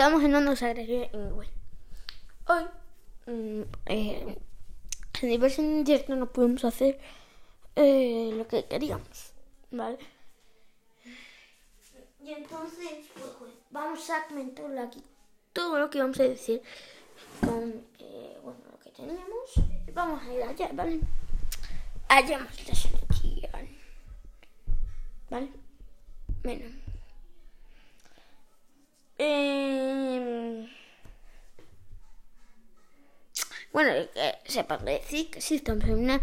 Estamos en Onda Sagrario en Web. Hoy, mm, eh, en diversos directo no pudimos hacer eh, lo que queríamos, ¿vale? Y entonces, pues, pues, vamos a comentar aquí todo lo que vamos a decir con eh, bueno, lo que teníamos. Vamos a ir allá, ¿vale? Hallamos la solución. ¿Vale? Bueno. Eh, bueno, eh, se puede decir que sí, estamos en una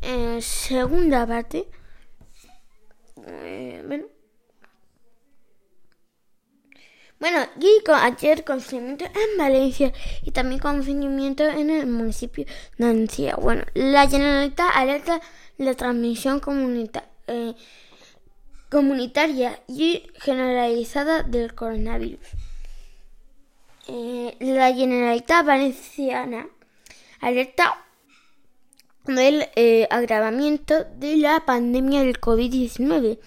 eh, segunda parte. Eh, bueno. Bueno, y con, ayer confinamiento en Valencia y también confinamiento en el municipio de Ancía. Bueno, la Generalitat alerta la transmisión comunita, eh, comunitaria y generalizada del coronavirus. Eh, la Generalitat Valenciana alerta del eh, agravamiento de la pandemia del COVID-19.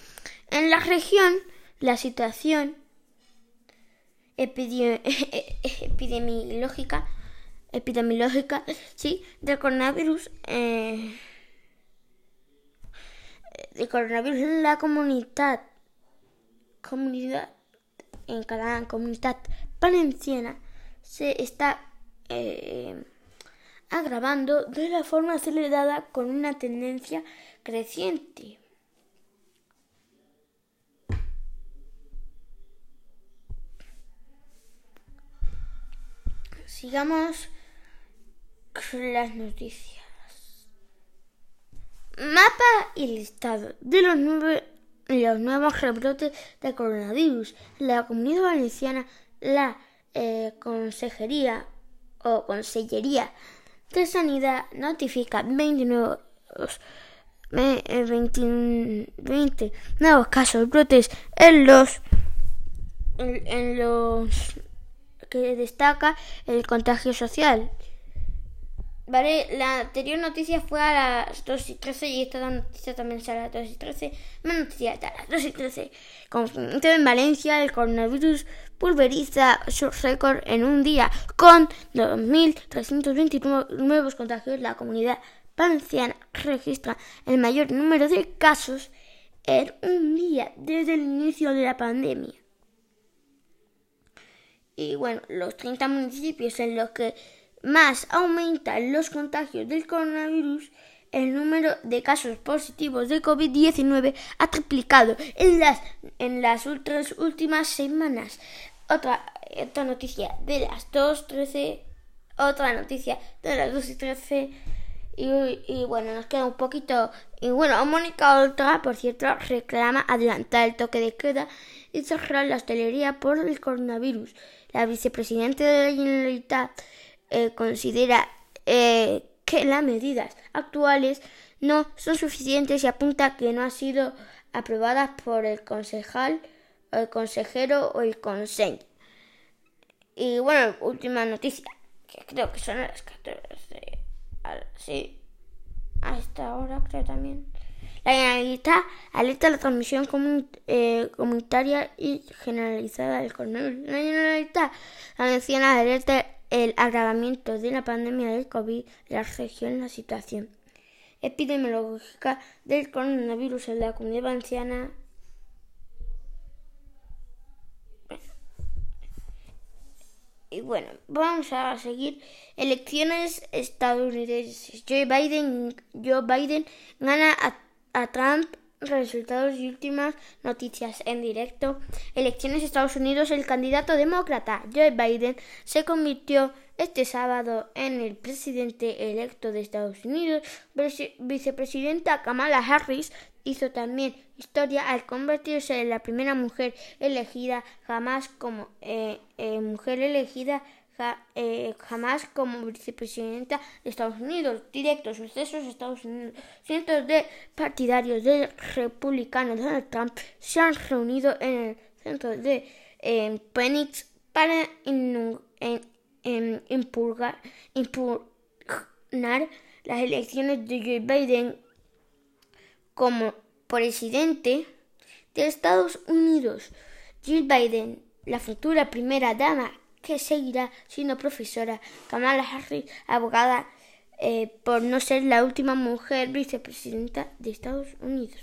En la región, la situación epidemiológica, epidemiológica sí, del coronavirus eh, del coronavirus en la comunidad comunidad en cada comunidad valenciana se está eh, agravando de la forma acelerada con una tendencia creciente. Sigamos con las noticias. Mapa y listado de los, nueve, los nuevos rebrotes de coronavirus. La Comunidad Valenciana, la eh, Consejería o Consellería de Sanidad notifica 29 20, 20 nuevos casos brotes en los en, en los que destaca el contagio social. Vale, la anterior noticia fue a las 2 y 13 y esta noticia también será a las 2 y 13. Más noticia a las 2 y 13. Confinamiento en Valencia, el coronavirus pulveriza su récord en un día con 2.329 nuevos contagios. La comunidad valenciana registra el mayor número de casos en un día desde el inicio de la pandemia. Y bueno, los 30 municipios en los que más aumentan los contagios del coronavirus, el número de casos positivos de COVID-19 ha triplicado en las, en las últimas semanas. Otra, otra noticia de las 2.13, otra noticia de las 2 y 13. Y, y, bueno, nos queda un poquito. Y bueno, Mónica Oltra, por cierto, reclama adelantar el toque de queda y cerrar la hostelería por el coronavirus. La vicepresidenta de la Generalitat eh, considera eh, que las medidas actuales no son suficientes y apunta que no han sido aprobadas por el concejal, el consejero o el consejo. Y bueno, última noticia, que creo que son las 14. Sí, a esta hora creo también. La Generalitat alerta la transmisión eh, comunitaria y generalizada del coronavirus. La Generalitat menciona alerta el agravamiento de la pandemia del COVID la región la situación epidemiológica del coronavirus en la comunidad valenciana. Y bueno, vamos a seguir. Elecciones estadounidenses. Joe Biden, Joe Biden gana a Trump resultados y últimas noticias en directo. Elecciones Estados Unidos. El candidato demócrata Joe Biden se convirtió este sábado en el presidente electo de Estados Unidos. Vicepresidenta Kamala Harris hizo también historia al convertirse en la primera mujer elegida jamás como eh, eh, mujer elegida eh, jamás como vicepresidenta de Estados Unidos. Directos sucesos de Estados Unidos. Cientos de partidarios del republicano Donald Trump se han reunido en el centro de eh, Phoenix para impugnar las elecciones de Joe Biden como presidente de Estados Unidos. Jill Biden la futura primera dama que seguirá siendo profesora, Kamala Harris, abogada eh, por no ser la última mujer vicepresidenta de Estados Unidos.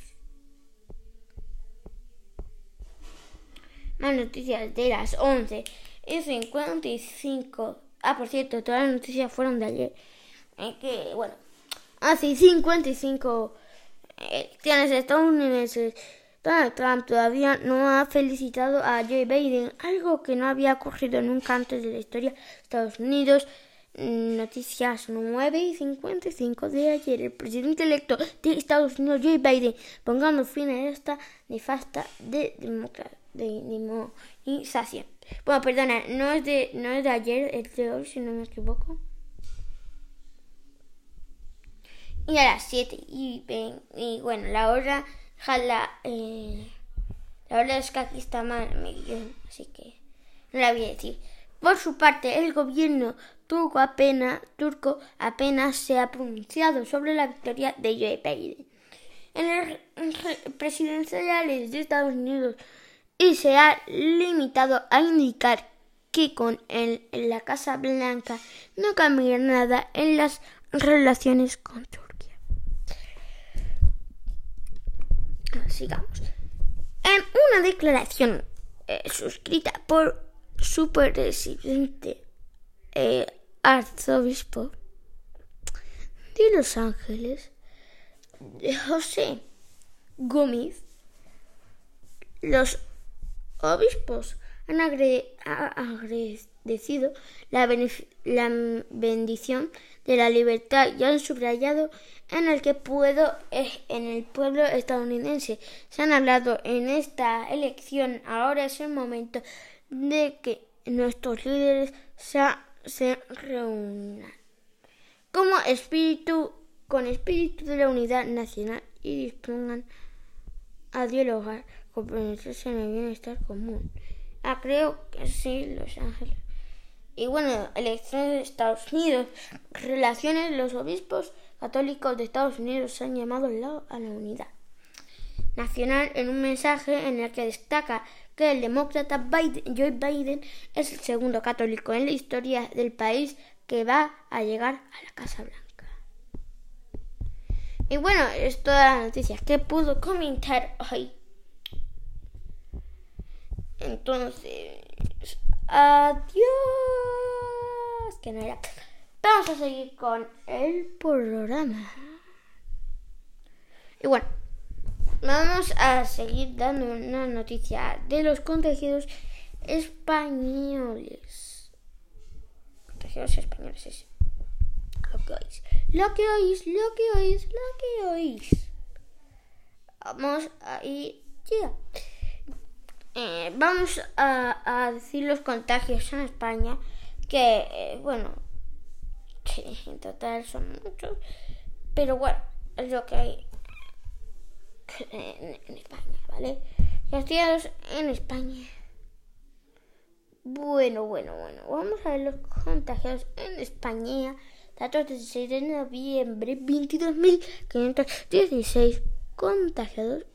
Más noticias de las 11 y 55. Ah, por cierto, todas las noticias fueron de ayer. Es que, bueno, hace 55 elecciones estadounidenses. Donald Trump todavía no ha felicitado a Joe Biden, algo que no había ocurrido nunca antes de la historia de Estados Unidos. Noticias 9 y 55 de ayer. El presidente electo de Estados Unidos, Joe Biden, pongando fin a esta nefasta de, de demonización. Bueno, perdona, no es, de, no es de ayer, es de hoy, si no me equivoco. Y a las 7 y, y bueno, la hora jala. Eh, la hora es que aquí está mal, así que no la voy a decir. Por su parte, el gobierno turco apenas, turco apenas se ha pronunciado sobre la victoria de Joe Biden en el presidenciales de Estados Unidos y se ha limitado a indicar que con él en la Casa Blanca no cambia nada en las relaciones con Turquía. Sigamos. En una declaración eh, suscrita por su presidente eh, arzobispo de Los Ángeles, José Gómez, los obispos han agradecido la, la, bendición de la libertad y han subrayado en el que puedo en el pueblo estadounidense. Se han hablado en esta elección. Ahora es el momento de que nuestros líderes se se reúnan como espíritu con espíritu de la unidad nacional y dispongan a dialogar, comprometerse en el bienestar común. Ah, creo que sí, Los Ángeles. Y bueno, elecciones de Estados Unidos, relaciones, los obispos católicos de Estados Unidos se han llamado a la unidad nacional en un mensaje en el que destaca que el demócrata Biden, Joe Biden es el segundo católico en la historia del país que va a llegar a la Casa Blanca. Y bueno, es toda la noticia que pudo comentar hoy. Entonces, adiós. Que no era. Vamos a seguir con el programa. Y bueno. Vamos a seguir dando una noticia de los contagiados españoles. Contagiados españoles es lo que oís. Lo que oís, lo que oís, lo que oís. Vamos a ir ya. Eh, vamos a, decir los contagios en España, que, eh, bueno, que en total son muchos, pero bueno, es lo que hay en, España, ¿vale? Castigados en España. Bueno, bueno, bueno. Vamos a ver los contagiados en España. Datos del 6 de noviembre, 22.516 contagiados.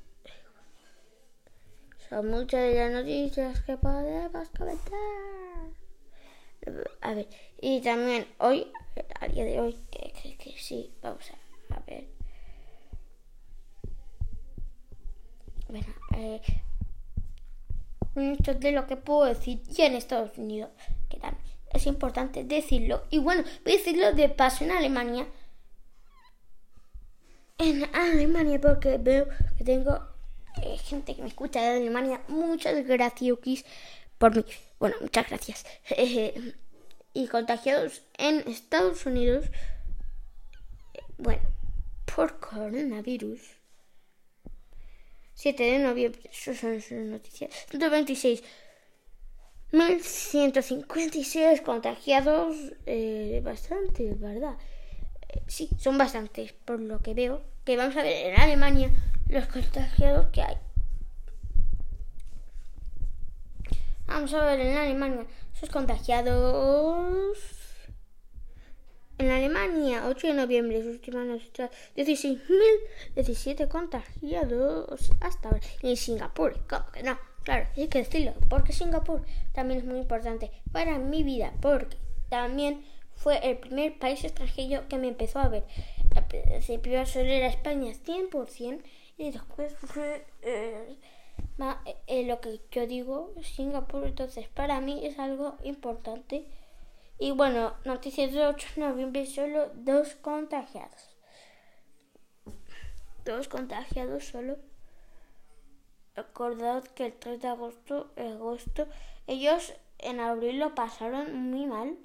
Son muchas de las noticias que podemos comentar. A ver, y también hoy, a día de hoy, que, sí, vamos a, ver. Bueno, eh, esto es de lo que puedo decir y en Estados Unidos, que también es importante decirlo. Y bueno, voy a decirlo de paso en Alemania. En Alemania, porque veo que tengo eh, gente que me escucha de Alemania. Muchas gracias por mí. Bueno, muchas gracias. y contagiados en Estados Unidos. Bueno, por coronavirus 7 de noviembre. Esas son sus noticias. 126. 1156 contagiados. Eh, bastante, ¿verdad? Eh, sí, son bastantes, por lo que veo. Que vamos a ver en Alemania los contagiados que hay. Vamos a ver en Alemania sus contagiados. En Alemania, 8 de noviembre, sus últimas noticias, 16.017 contagiados hasta ahora. Y en Singapur, ¿cómo que no? Claro, hay que decirlo, porque Singapur también es muy importante para mi vida, porque también fue el primer país extranjero que me empezó a ver. Al principio solo era España 100% y después fue eh, eh, lo que yo digo, Singapur. Entonces, para mí es algo importante. Y bueno, noticias de 8 de noviembre, solo dos contagiados. Dos contagiados solo. Recordad que el 3 de agosto, agosto, ellos en abril lo pasaron muy mal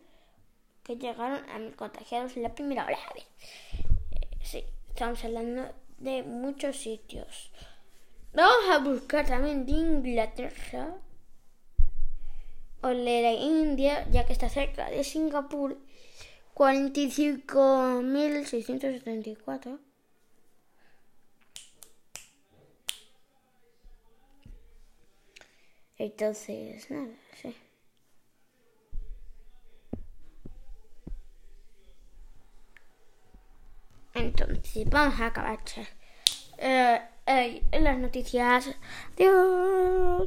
que llegaron a mil contagiados en la primera hora. A ver, eh, sí, estamos hablando de muchos sitios. Vamos a buscar también de Inglaterra o de India, ya que está cerca de Singapur, 45.674. Entonces, nada, sí. Entonces, vamos a acabar eh, eh, las noticias. Adiós.